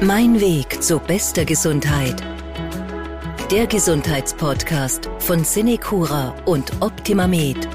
Mein Weg zu bester Gesundheit. Der Gesundheitspodcast von Cinecura und OptimaMed.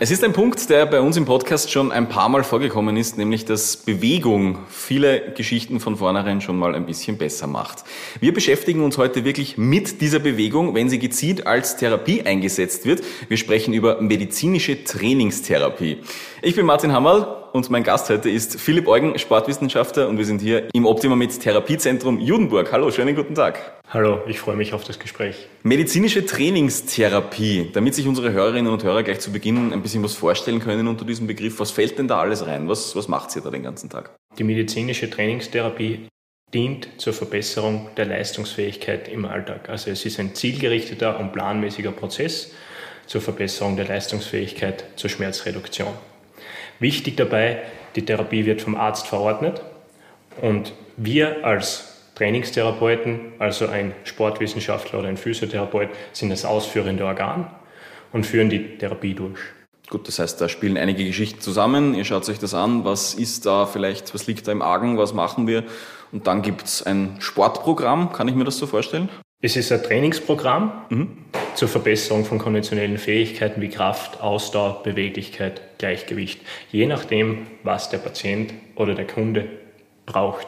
Es ist ein Punkt, der bei uns im Podcast schon ein paar Mal vorgekommen ist, nämlich dass Bewegung viele Geschichten von vornherein schon mal ein bisschen besser macht. Wir beschäftigen uns heute wirklich mit dieser Bewegung, wenn sie gezielt als Therapie eingesetzt wird. Wir sprechen über medizinische Trainingstherapie. Ich bin Martin Hammerl und mein Gast heute ist Philipp Eugen, Sportwissenschaftler und wir sind hier im Optima mit Therapiezentrum Judenburg. Hallo, schönen guten Tag. Hallo, ich freue mich auf das Gespräch. Medizinische Trainingstherapie, damit sich unsere Hörerinnen und Hörer gleich zu Beginn ein bisschen was vorstellen können unter diesem Begriff. Was fällt denn da alles rein? Was, was macht ihr da den ganzen Tag? Die medizinische Trainingstherapie dient zur Verbesserung der Leistungsfähigkeit im Alltag. Also es ist ein zielgerichteter und planmäßiger Prozess zur Verbesserung der Leistungsfähigkeit, zur Schmerzreduktion. Wichtig dabei, die Therapie wird vom Arzt verordnet und wir als Trainingstherapeuten, also ein Sportwissenschaftler oder ein Physiotherapeut, sind das ausführende Organ und führen die Therapie durch. Gut, das heißt, da spielen einige Geschichten zusammen. Ihr schaut euch das an. Was ist da vielleicht, was liegt da im Argen, was machen wir? Und dann gibt es ein Sportprogramm. Kann ich mir das so vorstellen? Es ist ein Trainingsprogramm mhm. Zur Verbesserung von konventionellen Fähigkeiten wie Kraft, Ausdauer, Beweglichkeit, Gleichgewicht. Je nachdem, was der Patient oder der Kunde braucht.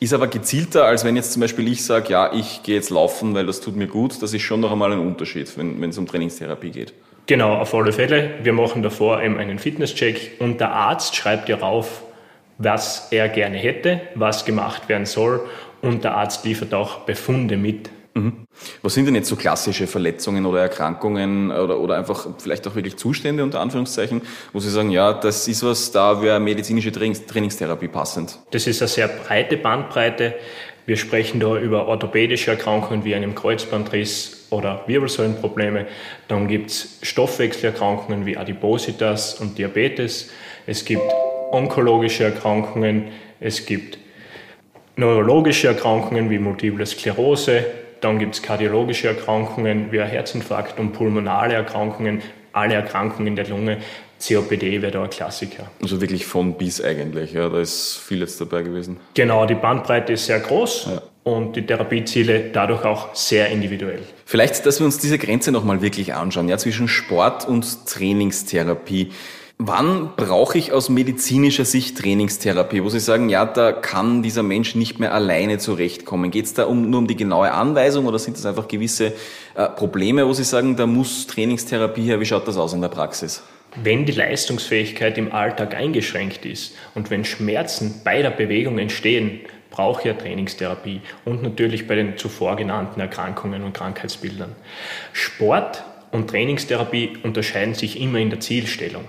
Ist aber gezielter, als wenn jetzt zum Beispiel ich sage, ja, ich gehe jetzt laufen, weil das tut mir gut. Das ist schon noch einmal ein Unterschied, wenn, wenn es um Trainingstherapie geht. Genau, auf alle Fälle. Wir machen davor eben einen Fitnesscheck und der Arzt schreibt ja rauf, was er gerne hätte, was gemacht werden soll und der Arzt liefert auch Befunde mit Mhm. Was sind denn jetzt so klassische Verletzungen oder Erkrankungen oder, oder einfach vielleicht auch wirklich Zustände unter Anführungszeichen, wo Sie sagen, ja, das ist was, da wäre medizinische Trainings Trainingstherapie passend? Das ist eine sehr breite Bandbreite. Wir sprechen da über orthopädische Erkrankungen wie einen Kreuzbandriss oder Wirbelsäulenprobleme. Dann gibt es Stoffwechselerkrankungen wie Adipositas und Diabetes. Es gibt onkologische Erkrankungen. Es gibt neurologische Erkrankungen wie Multiple Sklerose, dann gibt es kardiologische Erkrankungen wie Herzinfarkt und pulmonale Erkrankungen, alle Erkrankungen der Lunge. COPD wäre da ein Klassiker. Also wirklich von bis eigentlich, ja, da ist viel jetzt dabei gewesen. Genau, die Bandbreite ist sehr groß ja. und die Therapieziele dadurch auch sehr individuell. Vielleicht, dass wir uns diese Grenze nochmal wirklich anschauen, ja, zwischen Sport und Trainingstherapie. Wann brauche ich aus medizinischer Sicht Trainingstherapie, wo Sie sagen, ja, da kann dieser Mensch nicht mehr alleine zurechtkommen? Geht es da um, nur um die genaue Anweisung oder sind das einfach gewisse äh, Probleme, wo Sie sagen, da muss Trainingstherapie her? Wie schaut das aus in der Praxis? Wenn die Leistungsfähigkeit im Alltag eingeschränkt ist und wenn Schmerzen bei der Bewegung entstehen, brauche ich ja Trainingstherapie und natürlich bei den zuvor genannten Erkrankungen und Krankheitsbildern. Sport und Trainingstherapie unterscheiden sich immer in der Zielstellung.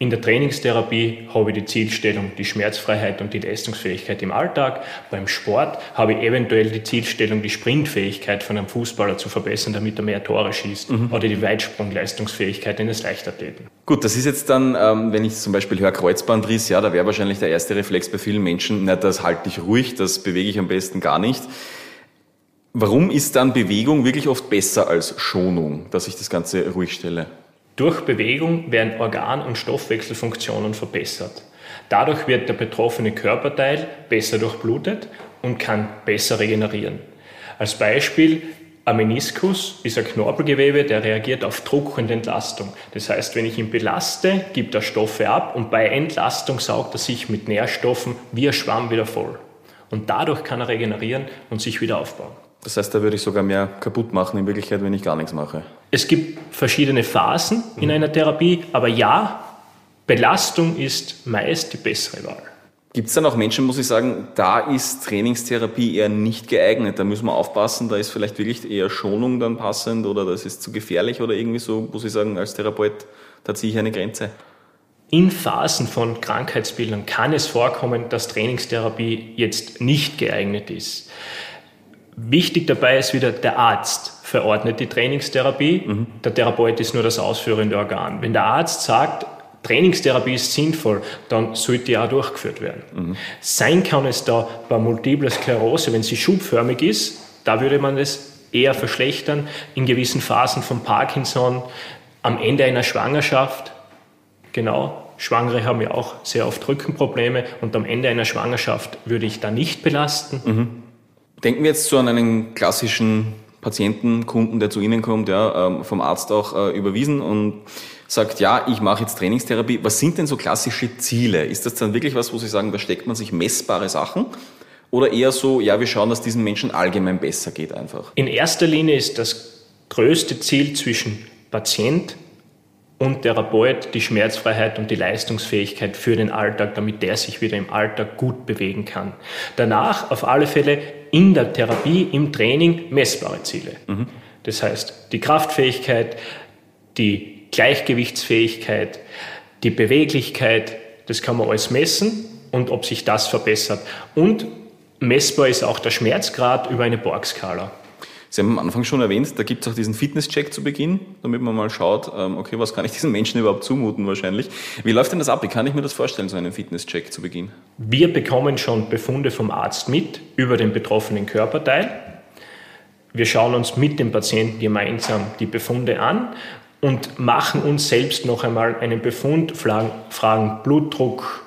In der Trainingstherapie habe ich die Zielstellung, die Schmerzfreiheit und die Leistungsfähigkeit im Alltag. Beim Sport habe ich eventuell die Zielstellung, die Sprintfähigkeit von einem Fußballer zu verbessern, damit er mehr Tore schießt. Mhm. Oder die Weitsprungleistungsfähigkeit eines Leichtathleten. Gut, das ist jetzt dann, ähm, wenn ich zum Beispiel höre Kreuzbandriss, ja, da wäre wahrscheinlich der erste Reflex bei vielen Menschen, na, das halte ich ruhig, das bewege ich am besten gar nicht. Warum ist dann Bewegung wirklich oft besser als Schonung, dass ich das Ganze ruhig stelle? Durch Bewegung werden Organ- und Stoffwechselfunktionen verbessert. Dadurch wird der betroffene Körperteil besser durchblutet und kann besser regenerieren. Als Beispiel, ein Meniskus ist ein Knorpelgewebe, der reagiert auf Druck und Entlastung. Das heißt, wenn ich ihn belaste, gibt er Stoffe ab und bei Entlastung saugt er sich mit Nährstoffen wie ein Schwamm wieder voll. Und dadurch kann er regenerieren und sich wieder aufbauen. Das heißt, da würde ich sogar mehr kaputt machen in Wirklichkeit, wenn ich gar nichts mache. Es gibt verschiedene Phasen in einer Therapie, aber ja, Belastung ist meist die bessere Wahl. Gibt es dann auch Menschen, muss ich sagen, da ist Trainingstherapie eher nicht geeignet, da müssen wir aufpassen, da ist vielleicht wirklich eher Schonung dann passend oder das ist zu gefährlich oder irgendwie so, muss ich sagen, als Therapeut, da ziehe ich eine Grenze. In Phasen von Krankheitsbildern kann es vorkommen, dass Trainingstherapie jetzt nicht geeignet ist. Wichtig dabei ist wieder, der Arzt verordnet die Trainingstherapie, mhm. der Therapeut ist nur das ausführende Organ. Wenn der Arzt sagt, Trainingstherapie ist sinnvoll, dann sollte die auch durchgeführt werden. Mhm. Sein kann es da bei Multiple Sklerose, wenn sie schubförmig ist, da würde man es eher verschlechtern, in gewissen Phasen von Parkinson, am Ende einer Schwangerschaft, genau, Schwangere haben ja auch sehr oft Rückenprobleme und am Ende einer Schwangerschaft würde ich da nicht belasten. Mhm. Denken wir jetzt so an einen klassischen Patienten, Kunden, der zu Ihnen kommt, ja, ähm, vom Arzt auch äh, überwiesen und sagt, ja, ich mache jetzt Trainingstherapie. Was sind denn so klassische Ziele? Ist das dann wirklich was, wo Sie sagen, da steckt man sich messbare Sachen? Oder eher so, ja, wir schauen, dass diesen Menschen allgemein besser geht einfach? In erster Linie ist das größte Ziel zwischen Patient und Therapeut die Schmerzfreiheit und die Leistungsfähigkeit für den Alltag, damit der sich wieder im Alltag gut bewegen kann. Danach auf alle Fälle in der Therapie, im Training messbare Ziele. Mhm. Das heißt, die Kraftfähigkeit, die Gleichgewichtsfähigkeit, die Beweglichkeit, das kann man alles messen und ob sich das verbessert. Und messbar ist auch der Schmerzgrad über eine Borg-Skala. Sie haben am Anfang schon erwähnt, da gibt es auch diesen Fitnesscheck zu Beginn, damit man mal schaut, ähm, okay, was kann ich diesen Menschen überhaupt zumuten wahrscheinlich. Wie läuft denn das ab? Wie kann ich mir das vorstellen, so einen Fitnesscheck zu Beginn? Wir bekommen schon Befunde vom Arzt mit über den betroffenen Körperteil. Wir schauen uns mit dem Patienten gemeinsam die Befunde an und machen uns selbst noch einmal einen Befund, fragen Blutdruck,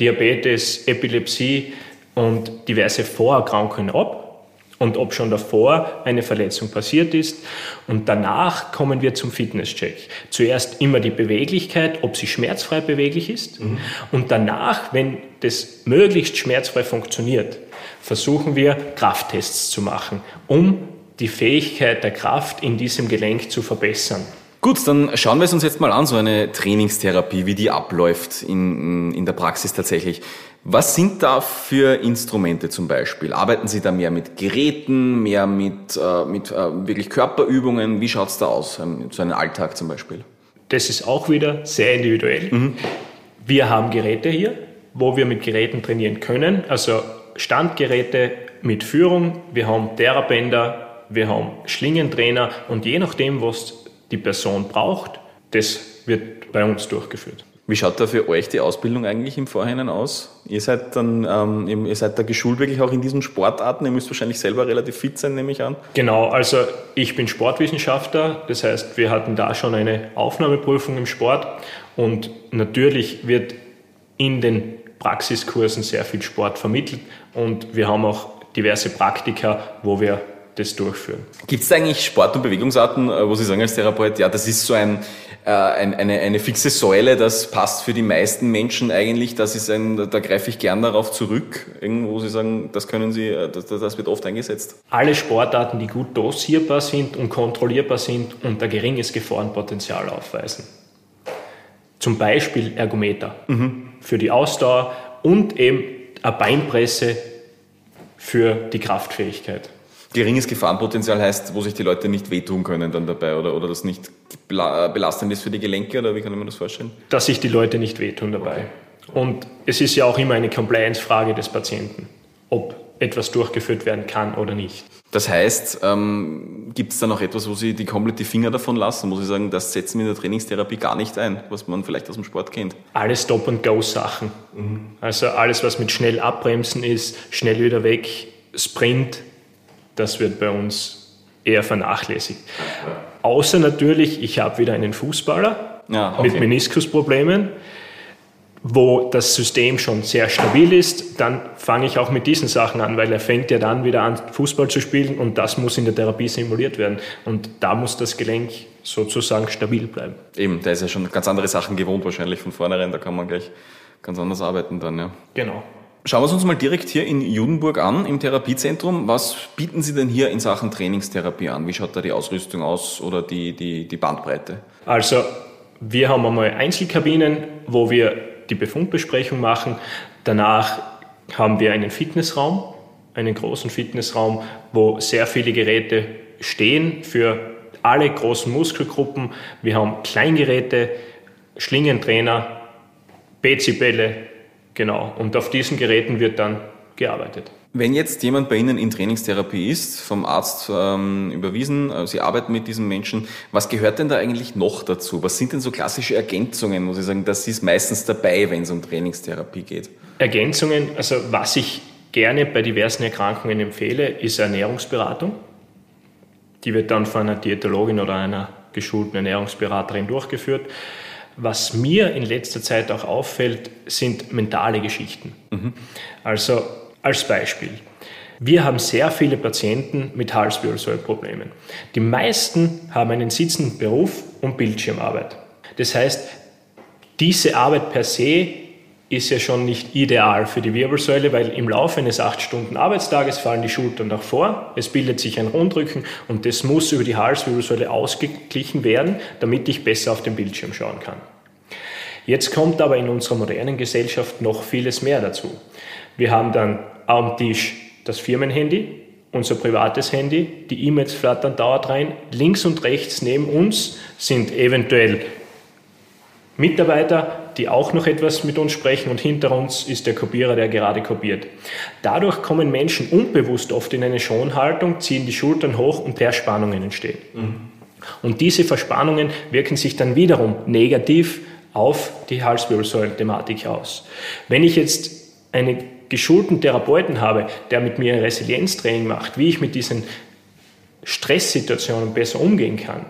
Diabetes, Epilepsie und diverse Vorerkrankungen ab und ob schon davor eine Verletzung passiert ist. Und danach kommen wir zum Fitnesscheck. Zuerst immer die Beweglichkeit, ob sie schmerzfrei beweglich ist. Mhm. Und danach, wenn das möglichst schmerzfrei funktioniert, versuchen wir Krafttests zu machen, um die Fähigkeit der Kraft in diesem Gelenk zu verbessern. Gut, dann schauen wir es uns jetzt mal an, so eine Trainingstherapie, wie die abläuft in, in der Praxis tatsächlich. Was sind da für Instrumente zum Beispiel? Arbeiten Sie da mehr mit Geräten, mehr mit, äh, mit äh, wirklich Körperübungen? Wie schaut es da aus, ähm, so einen Alltag zum Beispiel? Das ist auch wieder sehr individuell. Mhm. Wir haben Geräte hier, wo wir mit Geräten trainieren können, also Standgeräte mit Führung. Wir haben Therabänder, wir haben Schlingentrainer und je nachdem, was die Person braucht, das wird bei uns durchgeführt. Wie schaut da für euch die Ausbildung eigentlich im Vorhinein aus? Ihr seid dann, ähm, ihr seid da geschult wirklich auch in diesen Sportarten. Ihr müsst wahrscheinlich selber relativ fit sein, nehme ich an. Genau, also ich bin Sportwissenschaftler. Das heißt, wir hatten da schon eine Aufnahmeprüfung im Sport und natürlich wird in den Praxiskursen sehr viel Sport vermittelt und wir haben auch diverse Praktika, wo wir das durchführen. Gibt es eigentlich Sport- und Bewegungsarten, äh, wo Sie sagen als Therapeut, ja, das ist so ein, äh, ein, eine, eine fixe Säule, das passt für die meisten Menschen eigentlich, das ist ein, da greife ich gern darauf zurück, irgendwo Sie sagen, das können Sie, äh, das, das wird oft eingesetzt? Alle Sportarten, die gut dosierbar sind und kontrollierbar sind und ein geringes Gefahrenpotenzial aufweisen. Zum Beispiel Ergometer mhm. für die Ausdauer und eben eine Beinpresse für die Kraftfähigkeit geringes Gefahrenpotenzial heißt, wo sich die Leute nicht wehtun können dann dabei oder, oder das nicht belastend ist für die Gelenke oder wie kann ich mir das vorstellen? Dass sich die Leute nicht wehtun dabei. Okay. Und es ist ja auch immer eine Compliance-Frage des Patienten, ob etwas durchgeführt werden kann oder nicht. Das heißt, ähm, gibt es da noch etwas, wo Sie die komplett die Finger davon lassen? Muss ich sagen, das setzen wir in der Trainingstherapie gar nicht ein, was man vielleicht aus dem Sport kennt? Alle Stop-and-Go-Sachen. Mhm. Also alles, was mit schnell abbremsen ist, schnell wieder weg, Sprint, das wird bei uns eher vernachlässigt. Außer natürlich, ich habe wieder einen Fußballer ja, okay. mit Meniskusproblemen, wo das System schon sehr stabil ist, dann fange ich auch mit diesen Sachen an, weil er fängt ja dann wieder an, Fußball zu spielen und das muss in der Therapie simuliert werden. Und da muss das Gelenk sozusagen stabil bleiben. Eben, der ist ja schon ganz andere Sachen gewohnt wahrscheinlich von vornherein, da kann man gleich ganz anders arbeiten dann, ja. Genau. Schauen wir es uns mal direkt hier in Judenburg an, im Therapiezentrum. Was bieten Sie denn hier in Sachen Trainingstherapie an? Wie schaut da die Ausrüstung aus oder die, die, die Bandbreite? Also, wir haben einmal Einzelkabinen, wo wir die Befundbesprechung machen. Danach haben wir einen Fitnessraum, einen großen Fitnessraum, wo sehr viele Geräte stehen für alle großen Muskelgruppen. Wir haben Kleingeräte, Schlingentrainer, Bezibälle, Genau, und auf diesen Geräten wird dann gearbeitet. Wenn jetzt jemand bei Ihnen in Trainingstherapie ist, vom Arzt ähm, überwiesen, äh, Sie arbeiten mit diesen Menschen, was gehört denn da eigentlich noch dazu? Was sind denn so klassische Ergänzungen, muss ich sagen, das ist meistens dabei, wenn es um Trainingstherapie geht? Ergänzungen, also was ich gerne bei diversen Erkrankungen empfehle, ist Ernährungsberatung. Die wird dann von einer Diätologin oder einer geschulten Ernährungsberaterin durchgeführt. Was mir in letzter Zeit auch auffällt, sind mentale Geschichten. Mhm. Also als Beispiel. Wir haben sehr viele Patienten mit Halswirbelsäulenproblemen. Die meisten haben einen sitzenden Beruf und Bildschirmarbeit. Das heißt, diese Arbeit per se ist ja schon nicht ideal für die Wirbelsäule, weil im Laufe eines 8-Stunden-Arbeitstages fallen die Schultern nach vor, es bildet sich ein Rundrücken und das muss über die Halswirbelsäule ausgeglichen werden, damit ich besser auf den Bildschirm schauen kann. Jetzt kommt aber in unserer modernen Gesellschaft noch vieles mehr dazu. Wir haben dann am Tisch das Firmenhandy, unser privates Handy, die E-Mails flattern dauert rein, links und rechts neben uns sind eventuell Mitarbeiter, die auch noch etwas mit uns sprechen und hinter uns ist der Kopierer, der gerade kopiert. Dadurch kommen Menschen unbewusst oft in eine Schonhaltung, ziehen die Schultern hoch und Verspannungen entstehen. Mhm. Und diese Verspannungen wirken sich dann wiederum negativ auf die Halswirbelsäulen-Thematik aus. Wenn ich jetzt einen geschulten Therapeuten habe, der mit mir ein Resilienztraining macht, wie ich mit diesen Stresssituationen besser umgehen kann,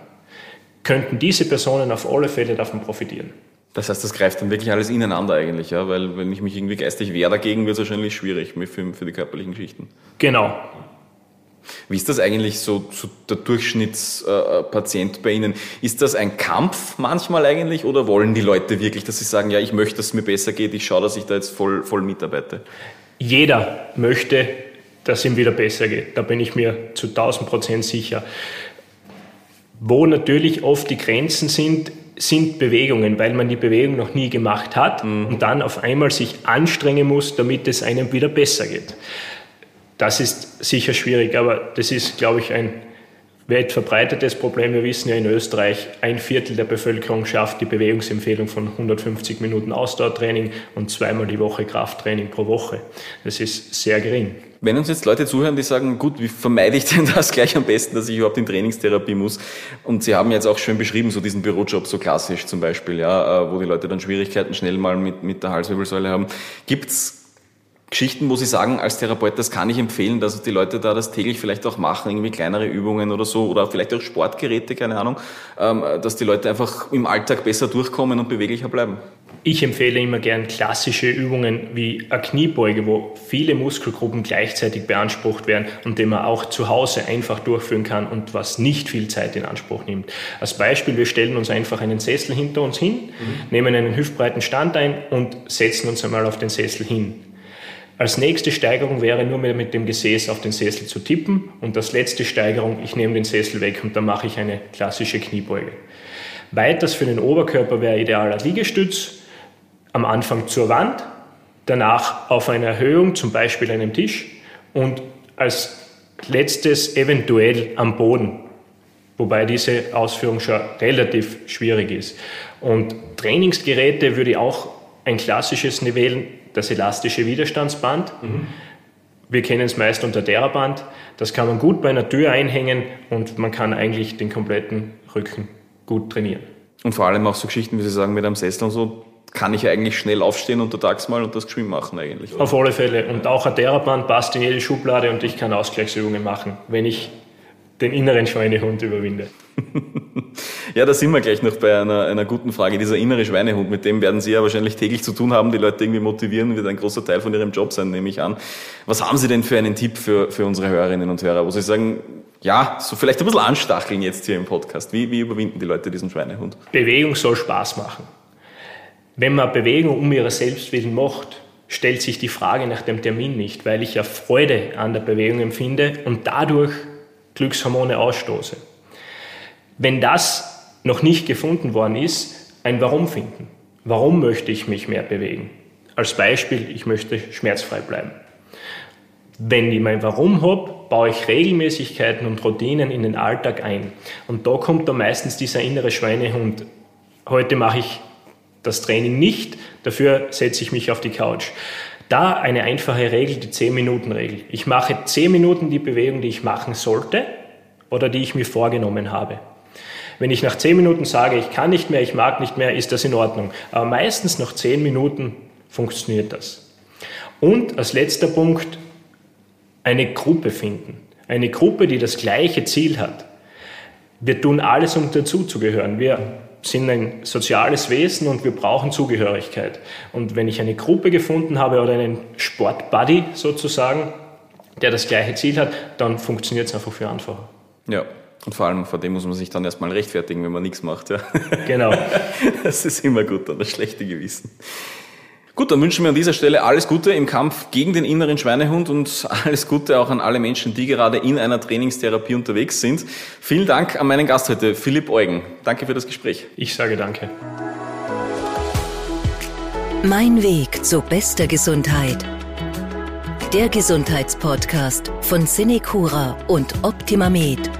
könnten diese Personen auf alle Fälle davon profitieren. Das heißt, das greift dann wirklich alles ineinander eigentlich, ja? weil wenn ich mich irgendwie geistig wehre dagegen, wird es wahrscheinlich schwierig für, für die körperlichen Geschichten. Genau. Wie ist das eigentlich so, so der Durchschnittspatient bei Ihnen? Ist das ein Kampf manchmal eigentlich oder wollen die Leute wirklich, dass sie sagen, ja, ich möchte, dass es mir besser geht, ich schaue, dass ich da jetzt voll, voll mitarbeite? Jeder möchte, dass ihm wieder besser geht. Da bin ich mir zu 1000 Prozent sicher. Wo natürlich oft die Grenzen sind, sind Bewegungen, weil man die Bewegung noch nie gemacht hat mhm. und dann auf einmal sich anstrengen muss, damit es einem wieder besser geht. Das ist sicher schwierig, aber das ist, glaube ich, ein weit verbreitetes Problem. Wir wissen ja in Österreich, ein Viertel der Bevölkerung schafft die Bewegungsempfehlung von 150 Minuten Ausdauertraining und zweimal die Woche Krafttraining pro Woche. Das ist sehr gering. Wenn uns jetzt Leute zuhören, die sagen, gut, wie vermeide ich denn das gleich am besten, dass ich überhaupt in Trainingstherapie muss? Und Sie haben jetzt auch schön beschrieben, so diesen Bürojob, so klassisch zum Beispiel, ja, äh, wo die Leute dann Schwierigkeiten schnell mal mit, mit der Halswirbelsäule haben. Gibt's Geschichten, wo Sie sagen, als Therapeut, das kann ich empfehlen, dass die Leute da das täglich vielleicht auch machen, irgendwie kleinere Übungen oder so, oder vielleicht auch Sportgeräte, keine Ahnung, ähm, dass die Leute einfach im Alltag besser durchkommen und beweglicher bleiben? Ich empfehle immer gern klassische Übungen wie eine Kniebeuge, wo viele Muskelgruppen gleichzeitig beansprucht werden und den man auch zu Hause einfach durchführen kann und was nicht viel Zeit in Anspruch nimmt. Als Beispiel, wir stellen uns einfach einen Sessel hinter uns hin, mhm. nehmen einen hüftbreiten Stand ein und setzen uns einmal auf den Sessel hin als nächste Steigerung wäre nur mehr mit dem Gesäß auf den Sessel zu tippen und als letzte Steigerung, ich nehme den Sessel weg und dann mache ich eine klassische Kniebeuge. Weiters für den Oberkörper wäre idealer Liegestütz, am Anfang zur Wand, danach auf einer Erhöhung, zum Beispiel einem Tisch und als letztes eventuell am Boden, wobei diese Ausführung schon relativ schwierig ist. Und Trainingsgeräte würde ich auch ein klassisches wählen, das elastische Widerstandsband. Mhm. Wir kennen es meist unter Theraband. Das kann man gut bei einer Tür einhängen und man kann eigentlich den kompletten Rücken gut trainieren. Und vor allem auch so Geschichten, wie Sie sagen, mit einem Sessel und so, kann ich eigentlich schnell aufstehen untertags mal und das geschwind machen eigentlich. Auf alle Fälle. Und auch ein Theraband passt in jede Schublade und ich kann Ausgleichsübungen machen, wenn ich den inneren Schweinehund überwinde. ja, da sind wir gleich noch bei einer, einer guten Frage. Dieser innere Schweinehund, mit dem werden Sie ja wahrscheinlich täglich zu tun haben. Die Leute irgendwie motivieren, wird ein großer Teil von Ihrem Job sein, nehme ich an. Was haben Sie denn für einen Tipp für, für unsere Hörerinnen und Hörer, wo Sie sagen, ja, so vielleicht ein bisschen anstacheln jetzt hier im Podcast. Wie, wie überwinden die Leute diesen Schweinehund? Bewegung soll Spaß machen. Wenn man Bewegung um ihrer selbst willen macht, stellt sich die Frage nach dem Termin nicht, weil ich ja Freude an der Bewegung empfinde und dadurch Glückshormone ausstoße. Wenn das noch nicht gefunden worden ist, ein Warum finden. Warum möchte ich mich mehr bewegen? Als Beispiel, ich möchte schmerzfrei bleiben. Wenn ich mein Warum habe, baue ich Regelmäßigkeiten und Routinen in den Alltag ein. Und da kommt dann meistens dieser innere Schweinehund. Heute mache ich das Training nicht, dafür setze ich mich auf die Couch. Da eine einfache Regel, die 10-Minuten-Regel. Ich mache 10 Minuten die Bewegung, die ich machen sollte oder die ich mir vorgenommen habe. Wenn ich nach zehn Minuten sage, ich kann nicht mehr, ich mag nicht mehr, ist das in Ordnung. Aber meistens nach zehn Minuten funktioniert das. Und als letzter Punkt, eine Gruppe finden. Eine Gruppe, die das gleiche Ziel hat. Wir tun alles, um dazuzugehören. Wir sind ein soziales Wesen und wir brauchen Zugehörigkeit. Und wenn ich eine Gruppe gefunden habe oder einen Sportbuddy sozusagen, der das gleiche Ziel hat, dann funktioniert es einfach viel einfacher. Ja, und vor allem vor dem muss man sich dann erstmal rechtfertigen, wenn man nichts macht. Ja. Genau. Das ist immer gut, dann das schlechte Gewissen. Gut, dann wünschen wir an dieser Stelle alles Gute im Kampf gegen den inneren Schweinehund und alles Gute auch an alle Menschen, die gerade in einer Trainingstherapie unterwegs sind. Vielen Dank an meinen Gast heute, Philipp Eugen. Danke für das Gespräch. Ich sage danke. Mein Weg zu bester Gesundheit. Der Gesundheitspodcast von Cinecura und Optimamed.